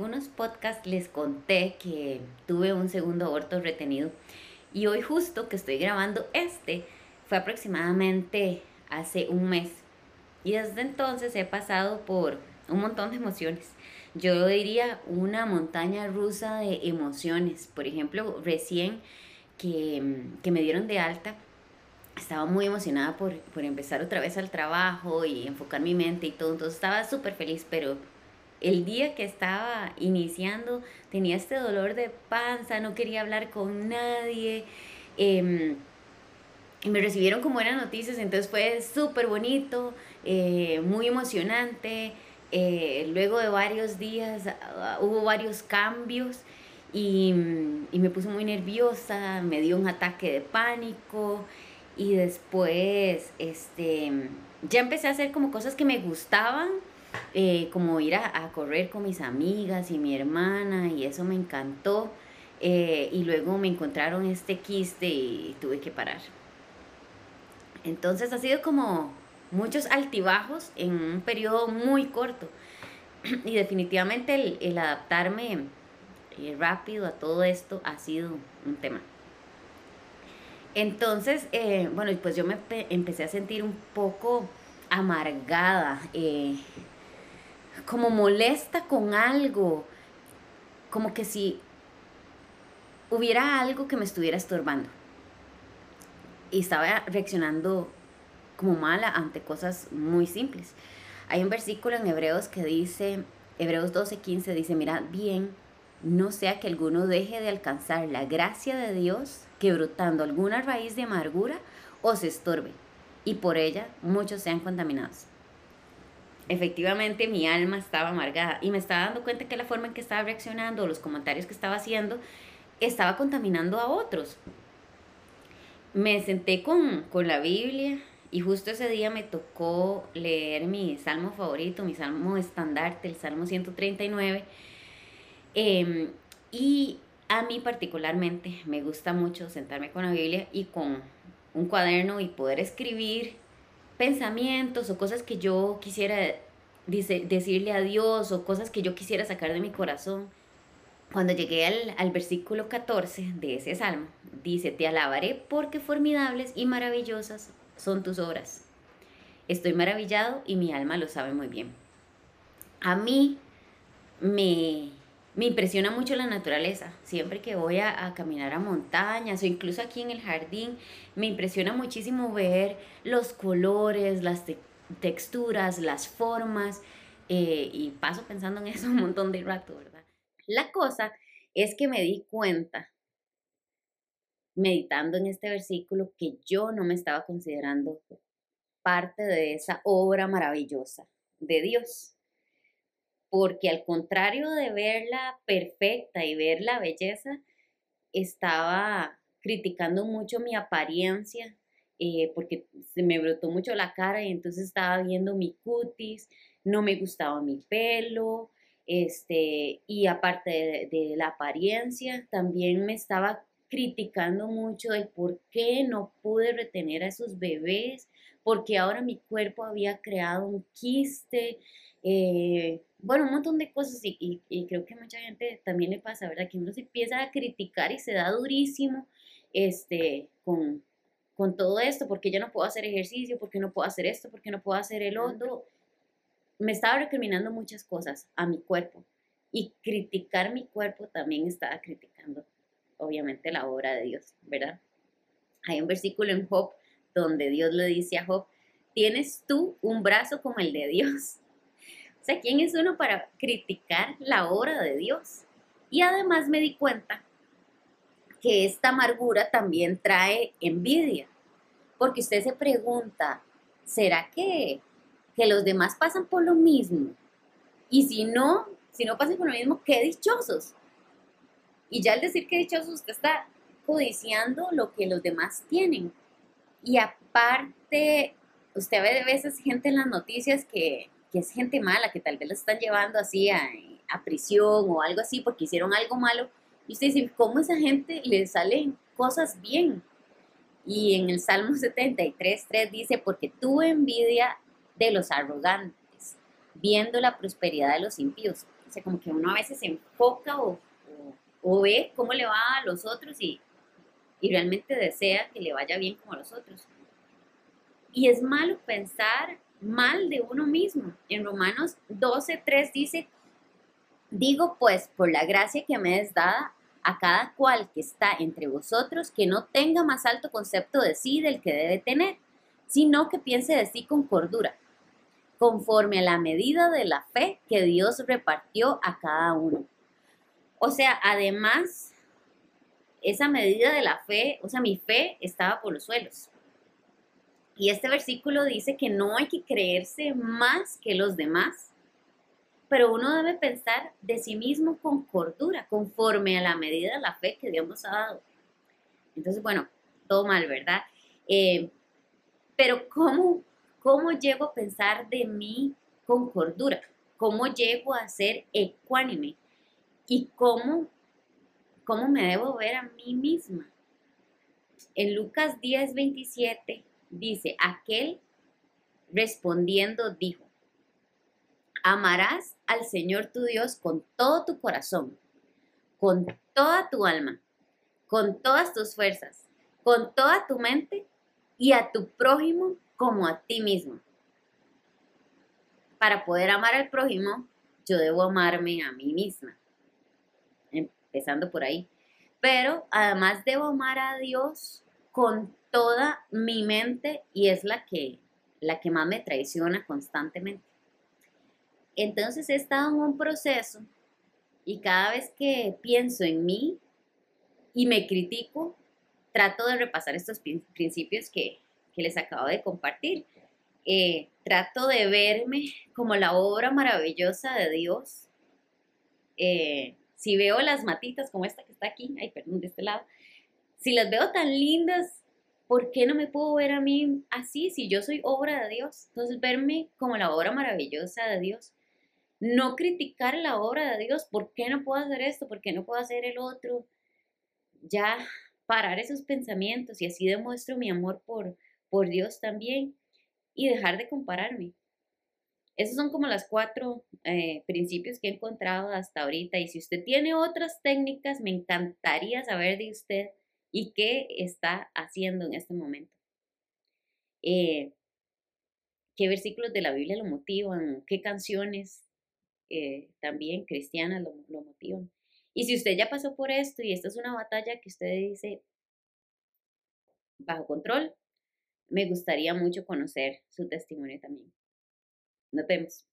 unos podcasts les conté que tuve un segundo aborto retenido y hoy justo que estoy grabando este fue aproximadamente hace un mes y desde entonces he pasado por un montón de emociones. Yo diría una montaña rusa de emociones. Por ejemplo, recién que, que me dieron de alta, estaba muy emocionada por, por, empezar otra vez al trabajo y enfocar mi mente y todo. Entonces estaba súper feliz, pero el día que estaba iniciando tenía este dolor de panza, no quería hablar con nadie. Eh, y me recibieron con buenas noticias, entonces fue súper bonito, eh, muy emocionante. Eh, luego de varios días uh, hubo varios cambios y, y, me puse muy nerviosa, me dio un ataque de pánico y después este, ya empecé a hacer como cosas que me gustaban, eh, como ir a, a, correr con mis amigas y mi hermana y eso me encantó. Eh, y luego me encontraron este quiste y tuve que parar. Entonces ha sido como muchos altibajos en un periodo muy corto. Y definitivamente el, el adaptarme eh, rápido a todo esto ha sido un tema. Entonces, bueno, pues yo me empecé a sentir un poco amargada, como molesta con algo, como que si hubiera algo que me estuviera estorbando. Y estaba reaccionando como mala ante cosas muy simples. Hay un versículo en Hebreos que dice, Hebreos 12:15 dice, mira bien, no sea que alguno deje de alcanzar la gracia de Dios, que brotando alguna raíz de amargura os estorbe, y por ella muchos sean contaminados. Efectivamente, mi alma estaba amargada y me estaba dando cuenta que la forma en que estaba reaccionando, los comentarios que estaba haciendo, estaba contaminando a otros. Me senté con, con la Biblia, y justo ese día me tocó leer mi salmo favorito, mi salmo estandarte, el Salmo 139. Em, y a mí particularmente me gusta mucho sentarme con la Biblia y con un cuaderno y poder escribir pensamientos o cosas que yo quisiera dice, decirle a Dios o cosas que yo quisiera sacar de mi corazón. Cuando llegué al, al versículo 14 de ese salmo, dice, te alabaré porque formidables y maravillosas son tus obras. Estoy maravillado y mi alma lo sabe muy bien. A mí me, me impresiona mucho la naturaleza. Siempre que voy a, caminar a montañas o incluso aquí en el jardín, me impresiona muchísimo ver los colores, las texturas, las formas. Eh, y paso pensando en eso un montón de rato, ¿verdad? La cosa es que me di cuenta meditando en este versículo que yo no me estaba considerando parte de esa obra maravillosa de Dios. Porque al contrario de verla perfecta y ver la belleza, estaba criticando mucho mi apariencia, eh, porque se me brotó mucho la cara y entonces estaba viendo mi cutis, no me gustaba mi pelo, este, y aparte de, la apariencia, también me estaba criticando mucho el por qué no pude retener a esos bebés, porque ahora mi cuerpo había creado un quiste, eh, bueno, un montón de cosas y, creo que mucha gente también le pasa, ¿verdad? Que uno se empieza a criticar y se da durísimo este, con, con todo esto, porque ya no puedo hacer ejercicio, porque no puedo hacer esto, porque no puedo hacer el otro. Me estaba recriminando muchas cosas a mi cuerpo y criticar mi cuerpo también estaba criticando obviamente la obra de Dios, ¿verdad? Hay un versículo en Job donde Dios le dice a Job, tienes tú un brazo como el de Dios. O sea, ¿quién es uno para criticar la obra de Dios? Y además me di cuenta que esta amargura también trae envidia, porque usted se pregunta, ¿será que, que los demás pasan por lo mismo? Y si no, si no pasan por lo mismo, qué dichosos. Y ya al decir que dichoso, usted está codiciando lo que los demás tienen. Y aparte, usted ve de veces gente en las noticias que, es gente mala, que tal vez la están llevando así a, prisión o algo así porque hicieron algo malo. Y usted dice, ¿cómo esa gente le salen cosas bien? Y en el Salmo 73, 3 dice, porque tuve envidia de los arrogantes, viendo la prosperidad de los impíos. O sea, como que uno a veces se enfoca o, o, ve cómo le va a los otros y, y realmente desea que le vaya bien como a los otros. Y es malo pensar mal de uno mismo. En Romanos 12, 3 dice, digo pues, por la gracia que me es dada a cada cual que está entre vosotros, que no tenga más alto concepto de sí del que debe tener, sino que piense de sí con cordura, conforme a la medida de la fe que Dios repartió a cada uno. O sea, además, esa medida de la fe, o sea, mi fe estaba por los suelos. Y este versículo dice que no hay que creerse más que los demás, pero uno debe pensar de sí mismo con cordura, conforme a la medida de la fe que Dios nos ha dado. Entonces, bueno, todo mal, ¿verdad? Eh, pero ¿cómo, ¿cómo llego a pensar de mí con cordura? ¿Cómo llego a ser ecuánime? ¿Y cómo, cómo me debo ver a mí misma? En Lucas 10, 27 dice, aquel respondiendo dijo, amarás al Señor tu Dios con todo tu corazón, con toda tu alma, con todas tus fuerzas, con toda tu mente y a tu prójimo como a ti mismo. Para poder amar al prójimo, yo debo amarme a mí misma, empezando por ahí. Pero además debo amar a Dios con toda mi mente y es la que, la que más me traiciona constantemente. Entonces he estado en un proceso y cada vez que pienso en mí y me critico, trato de repasar estos principios que, les acabo de compartir. Eh, trato de verme como la obra maravillosa de Dios. Eh, si veo las matitas como esta que está aquí, ay, perdón, de este lado, si las veo tan lindas, ¿por qué no me puedo ver a mí así si yo soy obra de Dios? Entonces, verme como la obra maravillosa de Dios. No criticar la obra de Dios, ¿por qué no puedo hacer esto? ¿Por qué no puedo hacer el otro? Ya parar esos pensamientos y así demuestro mi amor por, por Dios también y dejar de compararme. Esos son como las cuatro eh, principios que he encontrado hasta ahorita. Y si usted tiene otras técnicas, me encantaría saber de usted y qué está haciendo en este momento. Eh, ¿Qué versículos de la Biblia lo motivan? ¿Qué canciones eh, también cristianas lo, lo motivan? Y si usted ya pasó por esto y esta es una batalla que usted dice bajo control, me gustaría mucho conocer su testimonio también. Nos vemos.